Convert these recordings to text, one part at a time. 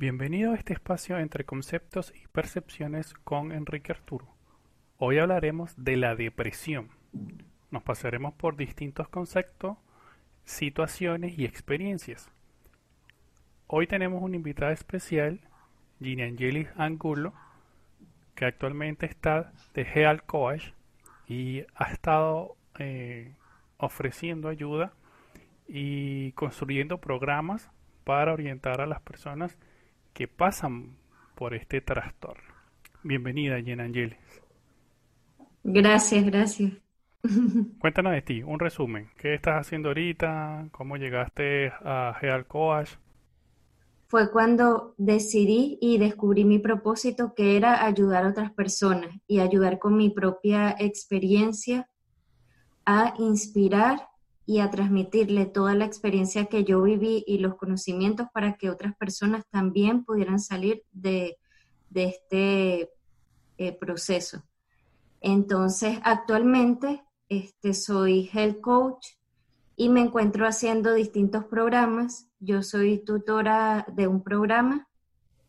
Bienvenido a este espacio entre conceptos y percepciones con Enrique Arturo. Hoy hablaremos de la depresión. Nos pasaremos por distintos conceptos, situaciones y experiencias. Hoy tenemos una invitada especial, Gina Angelis Angulo, que actualmente está de Heal Coach y ha estado eh, ofreciendo ayuda y construyendo programas para orientar a las personas que pasan por este trastorno. Bienvenida, Jen Angelis. Gracias, gracias. Cuéntanos de ti, un resumen. ¿Qué estás haciendo ahorita? ¿Cómo llegaste a Geal Coach? Fue cuando decidí y descubrí mi propósito que era ayudar a otras personas y ayudar con mi propia experiencia a inspirar y a transmitirle toda la experiencia que yo viví y los conocimientos para que otras personas también pudieran salir de, este eh, proceso. Entonces, actualmente este, soy health coach y me encuentro haciendo distintos programas. Yo soy tutora de un programa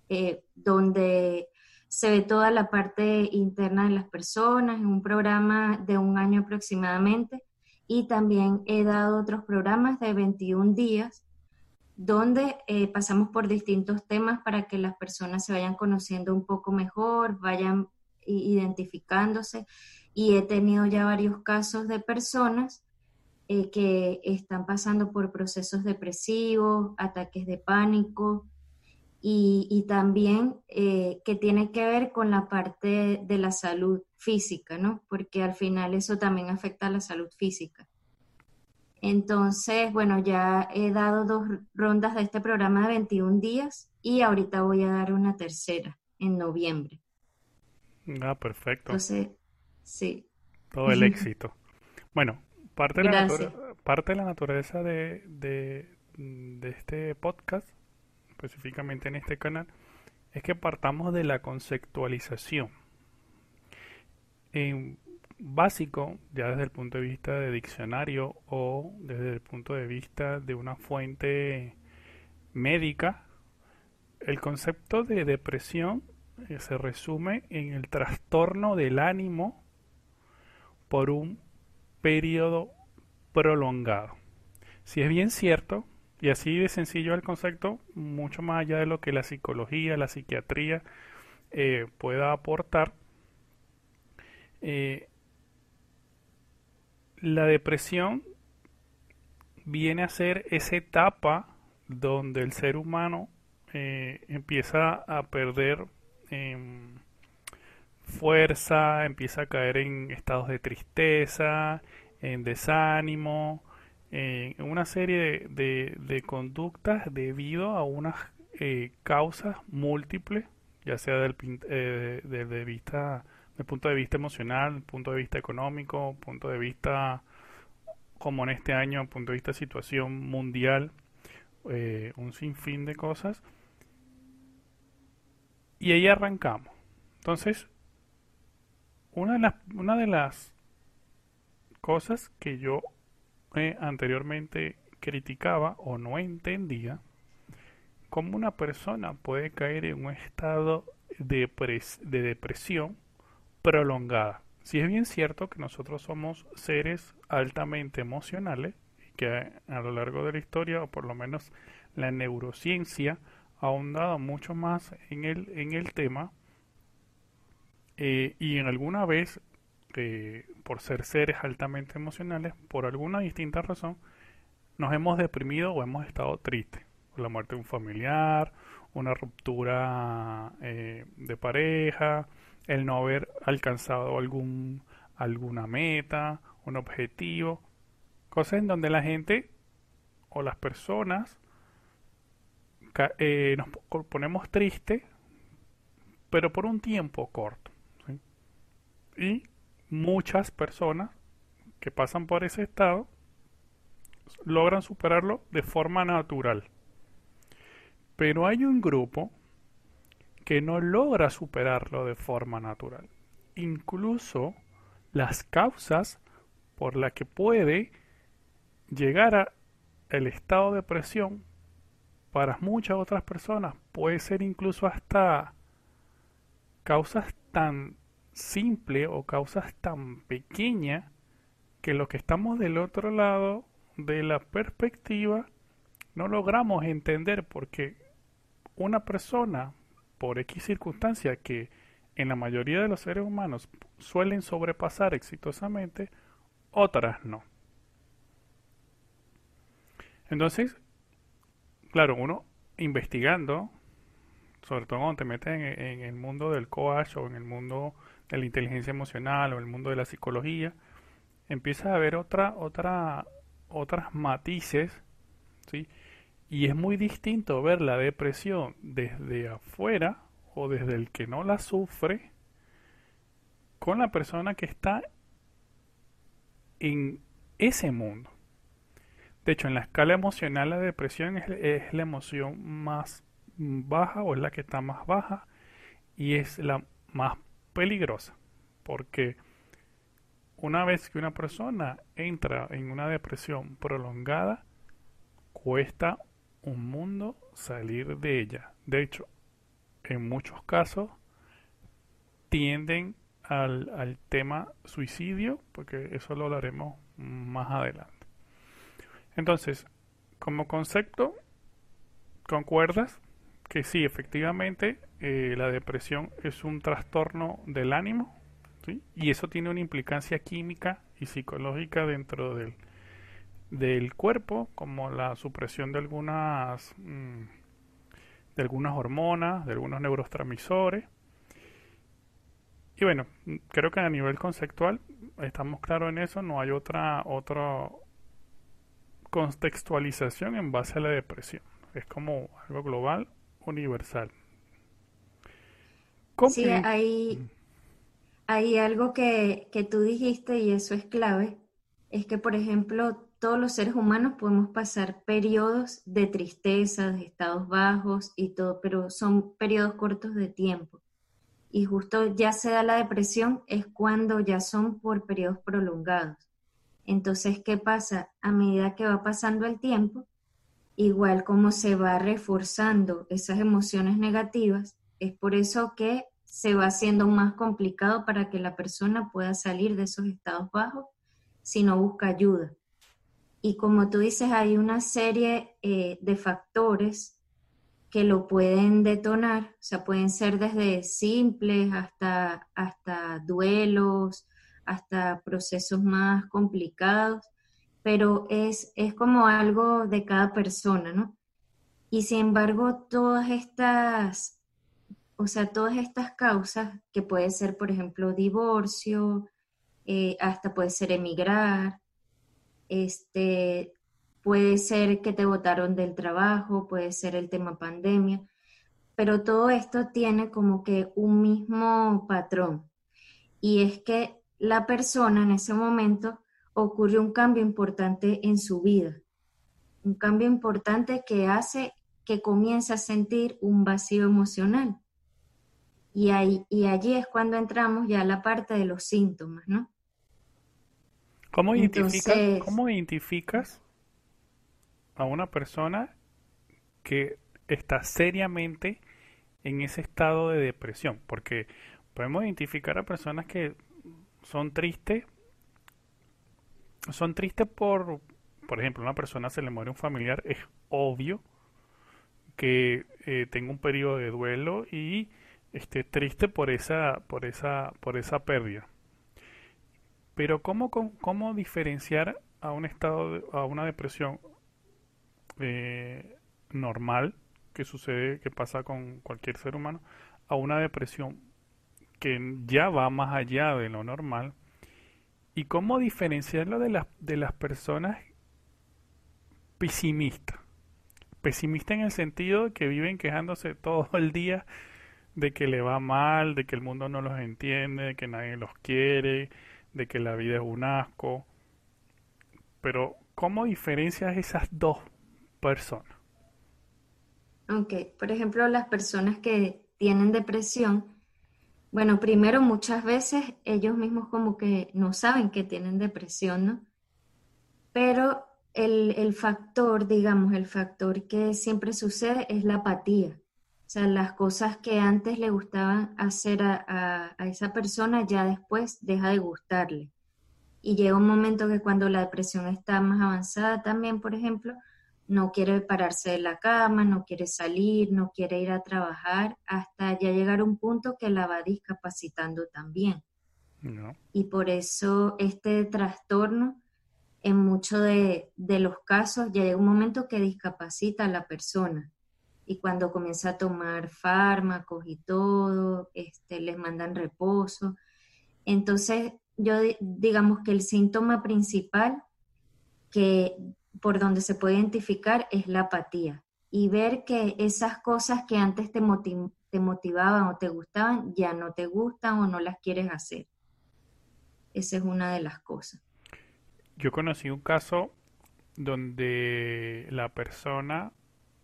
eh, donde se ve toda la parte interna de las personas, en un programa de un año aproximadamente y también he dado otros programas de 21 días donde eh, pasamos por distintos temas para que las personas se vayan conociendo un poco mejor, vayan identificándose. Y he tenido ya varios casos de personas eh, que están pasando por procesos depresivos, ataques de pánico, y, también eh, que tiene que ver con la parte de la salud física, ¿no? Porque al final eso también afecta a la salud física. Entonces, bueno, ya he dado dos rondas de este programa de 21 días y ahorita voy a dar una tercera en noviembre. Ah, perfecto. Entonces, sí. Todo el éxito. Bueno, parte de, la, parte de la naturaleza de, de, de este podcast específicamente en este canal, es que partamos de la conceptualización. En básico, ya desde el punto de vista de diccionario o desde el punto de vista de una fuente médica, el concepto de depresión eh, se resume en el trastorno del ánimo por un periodo prolongado. Si es bien cierto y así de sencillo el concepto, mucho más allá de lo que la psicología, la psiquiatría eh, pueda aportar. Eh, la depresión viene a ser esa etapa donde el ser humano eh, empieza a perder em, fuerza, empieza a caer en estados de tristeza, en desánimo, en una serie de, conductas debido a unas eh, causas múltiples, ya sea del, eh, de vista, del punto de vista emocional, punto de vista económico, punto de vista, como en este año, punto de vista situación mundial, eh, un sinfín de cosas. Y ahí arrancamos. Entonces, una de las, una de las cosas que yo anteriormente criticaba o no entendía cómo una persona puede caer en un estado de, de depresión prolongada. Si es bien cierto que nosotros somos seres altamente emocionales y que a lo largo de la historia, o por lo menos la neurociencia, ha ahondado mucho más en el, en el tema eh, y en alguna vez por ser seres altamente emocionales, por alguna distinta razón, nos hemos deprimido o hemos estado tristes por la muerte de un familiar, una ruptura eh, de pareja, el no haber alcanzado algún, alguna meta, un objetivo, cosas en donde la gente o las personas eh, nos ponemos tristes, pero por un tiempo corto. Y muchas personas que pasan por ese estado logran superarlo de forma natural. Pero hay un grupo que no logra superarlo de forma natural. Incluso las causas por las que puede llegar a el estado de depresión para muchas otras personas puede ser incluso hasta causas tan simples o causas tan pequeñas que los que estamos del otro lado de la perspectiva no logramos entender porque una persona por X circunstancia que en la mayoría de los seres humanos suelen sobrepasar exitosamente, otras no. Entonces, claro, uno investigando, sobre todo cuando te metes en, el mundo del coach o en el mundo de la inteligencia emocional o en el mundo de la psicología, empiezas a ver otra, otra, otras matices, ¿sí? Y es muy distinto ver la depresión desde afuera o desde el que no la sufre con la persona que está en ese mundo. De hecho, en la escala emocional la depresión es, la emoción más baja o es la que está más baja y es la más peligrosa porque una vez que una persona entra en una depresión prolongada cuesta un mundo salir de ella. De hecho, en muchos casos tienden al, al tema suicidio, porque eso lo hablaremos más adelante. Entonces, como concepto, ¿concuerdas? Que sí, efectivamente, eh, la depresión es un trastorno del ánimo, y eso tiene una implicancia química y psicológica dentro del, del cuerpo, como la supresión de algunas, mm, de algunas hormonas, de algunos neurotransmisores. Y bueno, creo que a nivel conceptual estamos claros en eso, no hay otra, otra contextualización en base a la depresión. Es como algo global, universal. Sí, hay, hay algo que, que tú dijiste y eso es clave, es que por ejemplo todos los seres humanos podemos pasar periodos de tristeza, de estados bajos y todo, pero son periodos cortos de tiempo. Y justo ya se da la depresión es cuando ya son por periodos prolongados. Entonces, ¿qué pasa? A medida que va pasando el tiempo, igual como se va reforzando esas emociones negativas, es por eso que se va haciendo más complicado para que la persona pueda salir de esos estados bajos si no busca ayuda. Y como tú dices, hay una serie eh, de factores que lo pueden detonar, o sea, pueden ser desde simples hasta, hasta duelos, hasta procesos más complicados, pero es, es como algo de cada persona, ¿no? Y sin embargo, todas estas, o sea, todas estas causas, que puede ser, por ejemplo, divorcio, eh, hasta puede ser emigrar, este, puede ser que te votaron del trabajo, puede ser el tema pandemia, pero todo esto tiene como que un mismo patrón y es que la persona en ese momento ocurre un cambio importante en su vida, un cambio importante que hace que comience a sentir un vacío emocional. Y, ahí, y allí es cuando entramos ya a la parte de los síntomas, ¿no? ¿Cómo identificas, ¿Cómo identificas a una persona que está seriamente en ese estado de depresión? Porque podemos identificar a personas que son tristes, son tristes por, por ejemplo, una persona se le muere un familiar, es obvio que eh, tenga un periodo de duelo y esté triste por esa, por esa, por esa pérdida. Pero ¿cómo, cómo, diferenciar a un estado, a una depresión eh, normal que sucede, que pasa con cualquier ser humano, a una depresión que ya va más allá de lo normal? ¿Y cómo diferenciarlo de las, de las personas pesimistas? Pesimistas en el sentido de que viven quejándose todo el día de que le va mal, de que el mundo no los entiende, de que nadie los quiere, de que la vida es un asco. Pero, ¿cómo diferencias esas dos personas? Ok, por ejemplo, las personas que tienen depresión, bueno, primero muchas veces ellos mismos como que no saben que tienen depresión, ¿no? Pero el, el, factor, digamos, el factor que siempre sucede es la apatía. O sea, las cosas que antes le gustaban hacer a, a, esa persona ya después deja de gustarle. Y llega un momento que cuando la depresión está más avanzada también, por ejemplo, no quiere pararse de la cama, no quiere salir, no quiere ir a trabajar, hasta ya llegar a un punto que la va discapacitando también. Y por eso este trastorno, en muchos de, los casos, llega un momento que discapacita a la persona. Y cuando comienza a tomar fármacos y todo, este, les mandan reposo. Entonces, yo digamos que el síntoma principal que por donde se puede identificar es la apatía y ver que esas cosas que antes te, te motivaban o te gustaban ya no te gustan o no las quieres hacer. Esa es una de las cosas. Yo conocí un caso donde la persona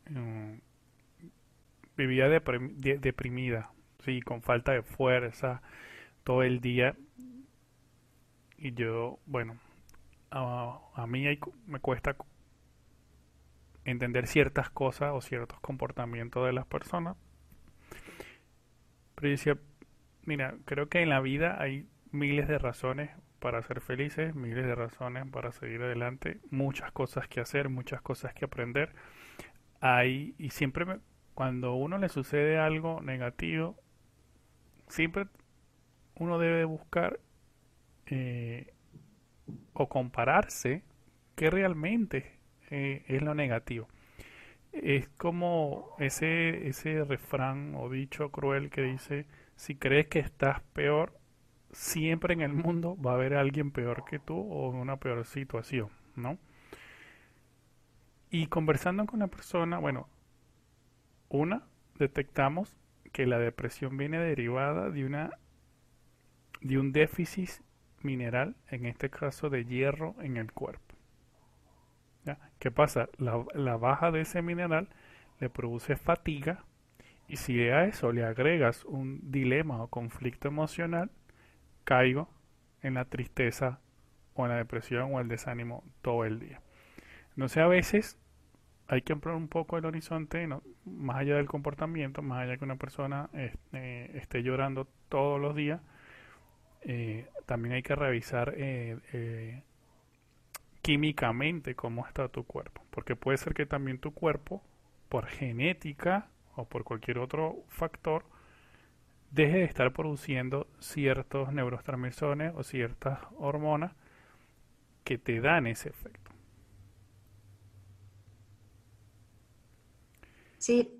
mm, vivía deprimida, sí, con falta de fuerza todo el día. Y yo, bueno, a, mí me cuesta entender ciertas cosas o ciertos comportamientos de las personas. Pero yo decía, mira, creo que en la vida hay miles de razones para ser felices, miles de razones para seguir adelante, muchas cosas que hacer, muchas cosas que aprender. Hay, y siempre cuando uno le sucede algo negativo, siempre uno debe buscar eh, o compararse qué realmente eh, es lo negativo. Es como ese, ese refrán o dicho cruel que dice, si crees que estás peor, siempre en el mundo va a haber alguien peor que tú o en una peor situación, ¿no? Y conversando con la persona, bueno, una, detectamos que la depresión viene derivada de una de un déficit mineral, en este caso de hierro en el cuerpo. ¿Qué pasa? La, baja de ese mineral le produce fatiga y si a eso le agregas un dilema o conflicto emocional, caigo en la tristeza o en la depresión o el desánimo todo el día. No sé, a veces hay que ampliar un poco el horizonte, más allá del comportamiento, más allá que una persona este, esté llorando todos los días, eh, también hay que revisar eh, eh, químicamente cómo está tu cuerpo, porque puede ser que también tu cuerpo, por genética o por cualquier otro factor, deje de estar produciendo ciertos neurotransmisores o ciertas hormonas que te dan ese efecto. Sí.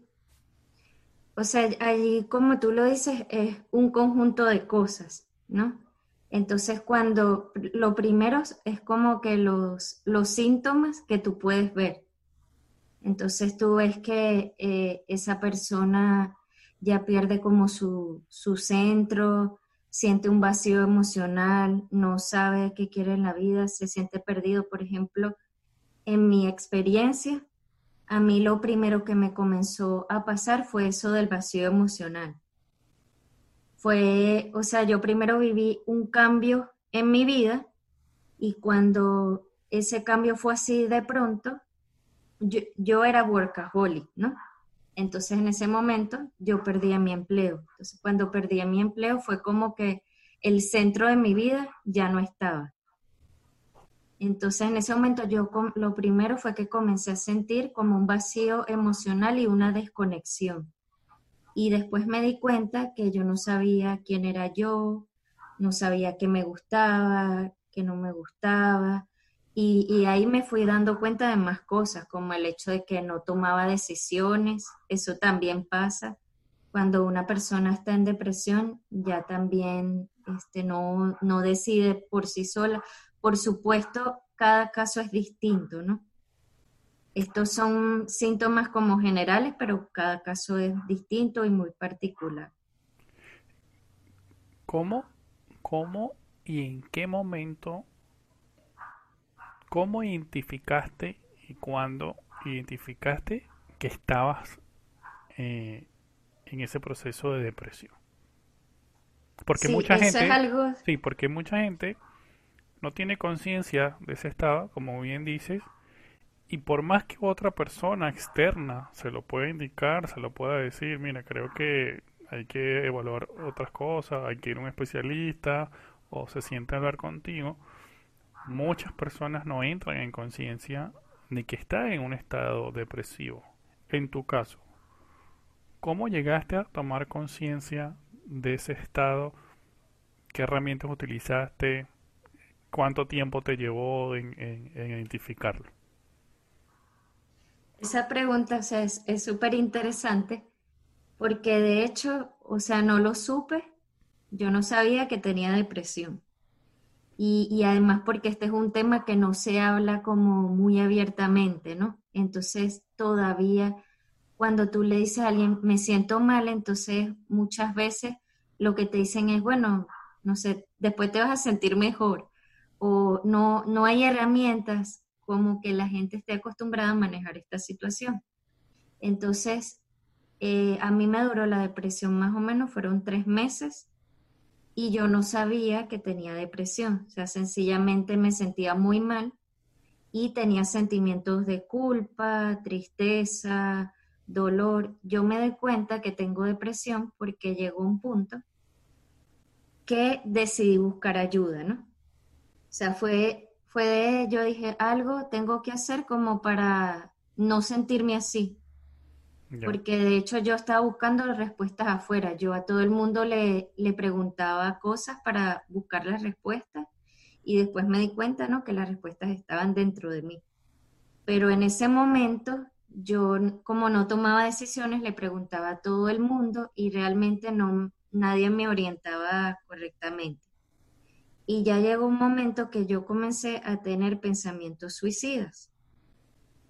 O sea, allí, como tú lo dices, es un conjunto de cosas, ¿no? Entonces, cuando lo primero es como que los, los síntomas que tú puedes ver. Entonces, tú ves que eh, esa persona ya pierde como su, centro, siente un vacío emocional, no sabe qué quiere en la vida, se siente perdido. Por ejemplo, en mi experiencia, a mí lo primero que me comenzó a pasar fue eso del vacío emocional. Fue, o sea, yo primero viví un cambio en mi vida y cuando ese cambio fue así de pronto, yo, era workaholic, ¿no? Entonces en ese momento yo perdí mi empleo. Entonces cuando perdí mi empleo fue como que el centro de mi vida ya no estaba. Entonces en ese momento yo lo primero fue que comencé a sentir como un vacío emocional y una desconexión. Y después me di cuenta que yo no sabía quién era yo, no sabía qué me gustaba, qué no me gustaba. Y, ahí me fui dando cuenta de más cosas, como el hecho de que no tomaba decisiones, eso también pasa. Cuando una persona está en depresión, ya también este, no, no decide por sí sola. Por supuesto, cada caso es distinto, ¿no? Estos son síntomas como generales, pero cada caso es distinto y muy particular. ¿Cómo, cómo y en qué momento ¿Cómo identificaste y cuándo identificaste que estabas eh, en ese proceso de depresión? Porque mucha gente, sí, porque mucha gente no tiene conciencia de ese estado, como bien dices, Y por más que otra persona externa se lo pueda indicar, se lo pueda decir, mira, creo que hay que evaluar otras cosas, hay que ir a un especialista o se siente a hablar contigo, muchas personas no entran en conciencia de que está en un estado depresivo. En tu caso, ¿cómo llegaste a tomar conciencia de ese estado? ¿Qué herramientas utilizaste? ¿Cuánto tiempo te llevó en, identificarlo? Esa pregunta es súper interesante porque de hecho, o sea, no lo supe, yo no sabía que tenía depresión. Y, y, además porque este es un tema que no se habla como muy abiertamente, ¿no? Entonces todavía cuando tú le dices a alguien, me siento mal, entonces muchas veces lo que te dicen es, bueno, no sé, después te vas a sentir mejor. O no, no hay herramientas como que la gente esté acostumbrada a manejar esta situación. Entonces, eh, a mí me duró la depresión más o menos, fueron tres meses y yo no sabía que tenía depresión, o sea, sencillamente me sentía muy mal y tenía sentimientos de culpa, tristeza, dolor. Yo me doy cuenta que tengo depresión porque llegó un punto que decidí buscar ayuda, ¿no? O sea, fue, fue de, yo dije, algo tengo que hacer como para no sentirme así. Porque de hecho yo estaba buscando respuestas afuera. Yo a todo el mundo le, le preguntaba cosas para buscar las respuestas y después me di cuenta, ¿no? Que las respuestas estaban dentro de mí. Pero en ese momento yo, como no tomaba decisiones, le preguntaba a todo el mundo y realmente no, nadie me orientaba correctamente. Y ya llegó un momento que yo comencé a tener pensamientos suicidas.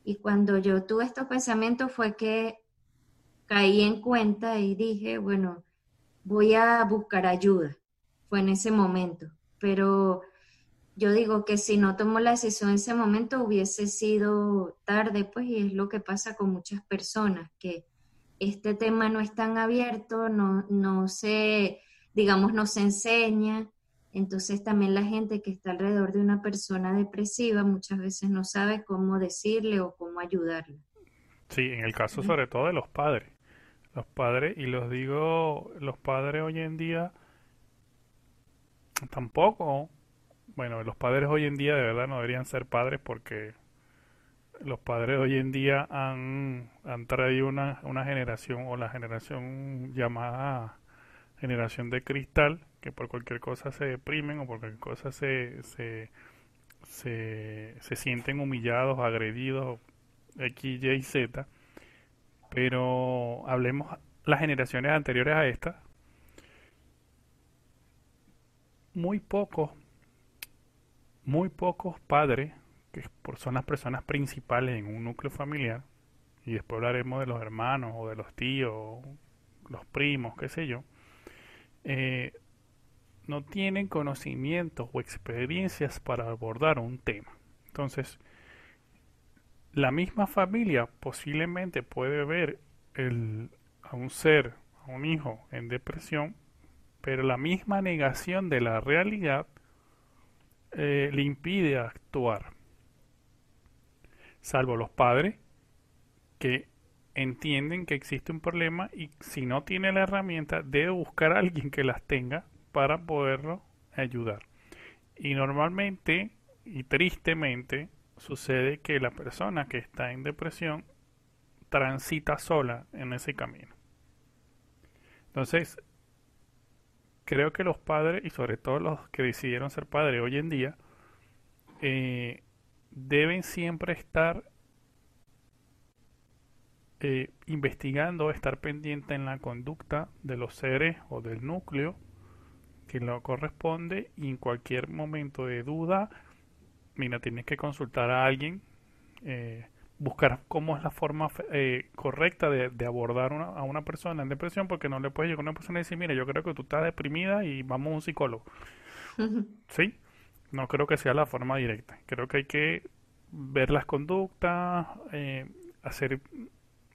Y cuando yo tuve estos pensamientos fue que caí en cuenta y dije, bueno, voy a buscar ayuda. Fue en ese momento. Pero yo digo que si no tomo la decisión en ese momento hubiese sido tarde, pues, y es lo que pasa con muchas personas, que este tema no es tan abierto, no, no se, digamos, no se enseña. Entonces también la gente que está alrededor de una persona depresiva muchas veces no sabe cómo decirle o cómo ayudarle. Sí, en el caso sobre todo de los padres. Los padres, y los digo, los padres hoy en día tampoco bueno, los padres hoy en día de verdad no deberían ser padres porque los padres hoy en día han, han traído una, una generación o la generación llamada generación de cristal que por cualquier cosa se deprimen o por cualquier cosa se, se, se, se sienten humillados, agredidos, X, Y, Z. Pero hablemos las generaciones anteriores a esta. Muy pocos muy pocos padres, que son las personas principales en un núcleo familiar, y después hablaremos de los hermanos o de los tíos, los primos, qué sé yo, eh, no tienen conocimientos o experiencias para abordar un tema. Entonces, la misma familia posiblemente puede ver el, a un ser, a un hijo en depresión, pero la misma negación de la realidad eh, le impide actuar. Salvo los padres que entienden que existe un problema y si no tiene la herramienta debe buscar a alguien que las tenga para poderlo ayudar. Y normalmente y tristemente sucede que la persona que está en depresión transita sola en ese camino. Entonces, creo que los padres, y sobre todo los que decidieron ser padres hoy en día, eh, deben siempre estar eh, investigando, estar pendiente en la conducta de los seres o del núcleo que lo corresponde y en cualquier momento de duda, mira, tienes que consultar a alguien. Eh, buscar cómo es la forma eh, correcta de, abordar a una persona en depresión, porque no le puedes llegar a una persona y decir, mire, yo creo que tú estás deprimida y vamos a un psicólogo. ¿Sí? No creo que sea la forma directa. Creo que hay que ver las conductas, eh, hacer,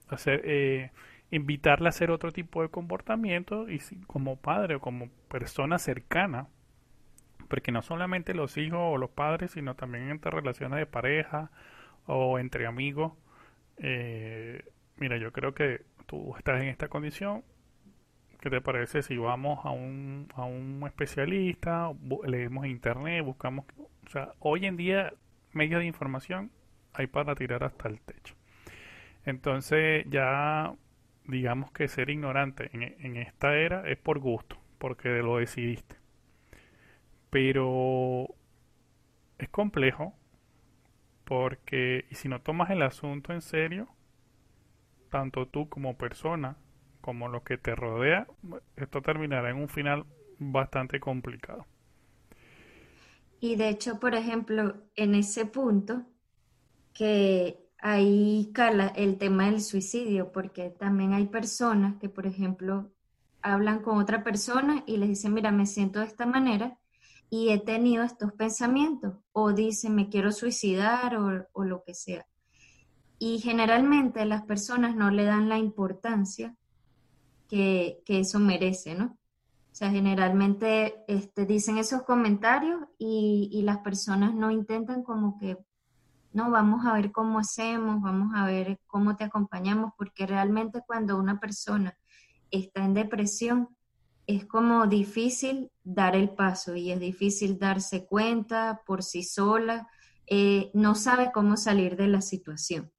hacer invitarle a hacer otro tipo de comportamiento y si, como padre o como persona cercana, porque no solamente los hijos o los padres, sino también entre relaciones de pareja, o entre amigos. Eh, mira, yo creo que tú estás en esta condición. ¿Qué te parece si vamos a un, a un especialista, leemos internet, buscamos... O sea, hoy en día medios de información hay para tirar hasta el techo. Entonces ya digamos que ser ignorante en, esta era es por gusto, porque lo decidiste. Pero es complejo porque si no tomas el asunto en serio, tanto tú como persona como lo que te rodea, esto terminará en un final bastante complicado. Y de hecho, por ejemplo, en ese punto, que ahí cala el tema del suicidio, porque también hay personas que, por ejemplo, hablan con otra persona y les dicen, mira, me siento de esta manera y he tenido estos pensamientos, o dicen, me quiero suicidar o, o lo que sea. Y generalmente las personas no le dan la importancia que, que eso merece, ¿no? O sea, generalmente este, dicen esos comentarios y, y, las personas no intentan como que, no, vamos a ver cómo hacemos, vamos a ver cómo te acompañamos, porque realmente cuando una persona está en depresión, es como difícil dar el paso y es difícil darse cuenta por sí sola, eh, no sabe cómo salir de la situación.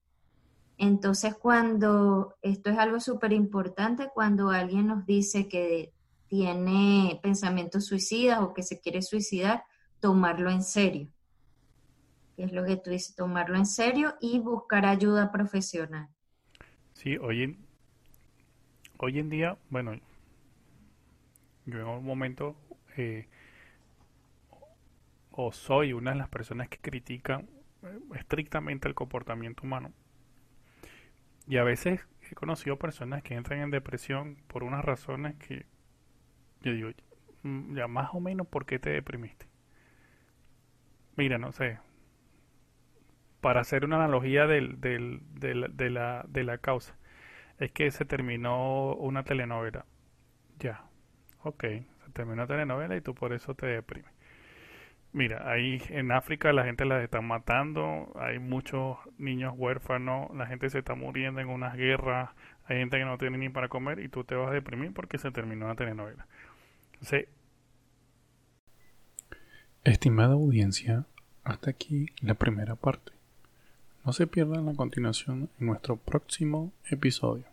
Entonces, cuando esto es algo súper importante, cuando alguien nos dice que tiene pensamientos suicidas o que se quiere suicidar, tomarlo en serio. Es lo que tú dices, tomarlo en serio y buscar ayuda profesional. Sí, hoy en, hoy en día, bueno, yo en un momento eh, o soy una de las personas que critican eh, estrictamente el comportamiento humano. Y a veces he conocido personas que entran en depresión por unas razones que yo digo, mm, ya más o menos, ¿por qué te deprimiste? Mira, no sé. Para hacer una analogía del, del, de, la, causa, es que se terminó una telenovela. Ya, ok, se terminó la telenovela y tú por eso te deprimes. Mira, ahí en África la gente la está matando, hay muchos niños huérfanos, la gente se está muriendo en unas guerras, hay gente que no tiene ni para comer y tú te vas a deprimir porque se terminó la telenovela. Sí. Estimada audiencia, hasta aquí la primera parte. No se pierdan la continuación en nuestro próximo episodio.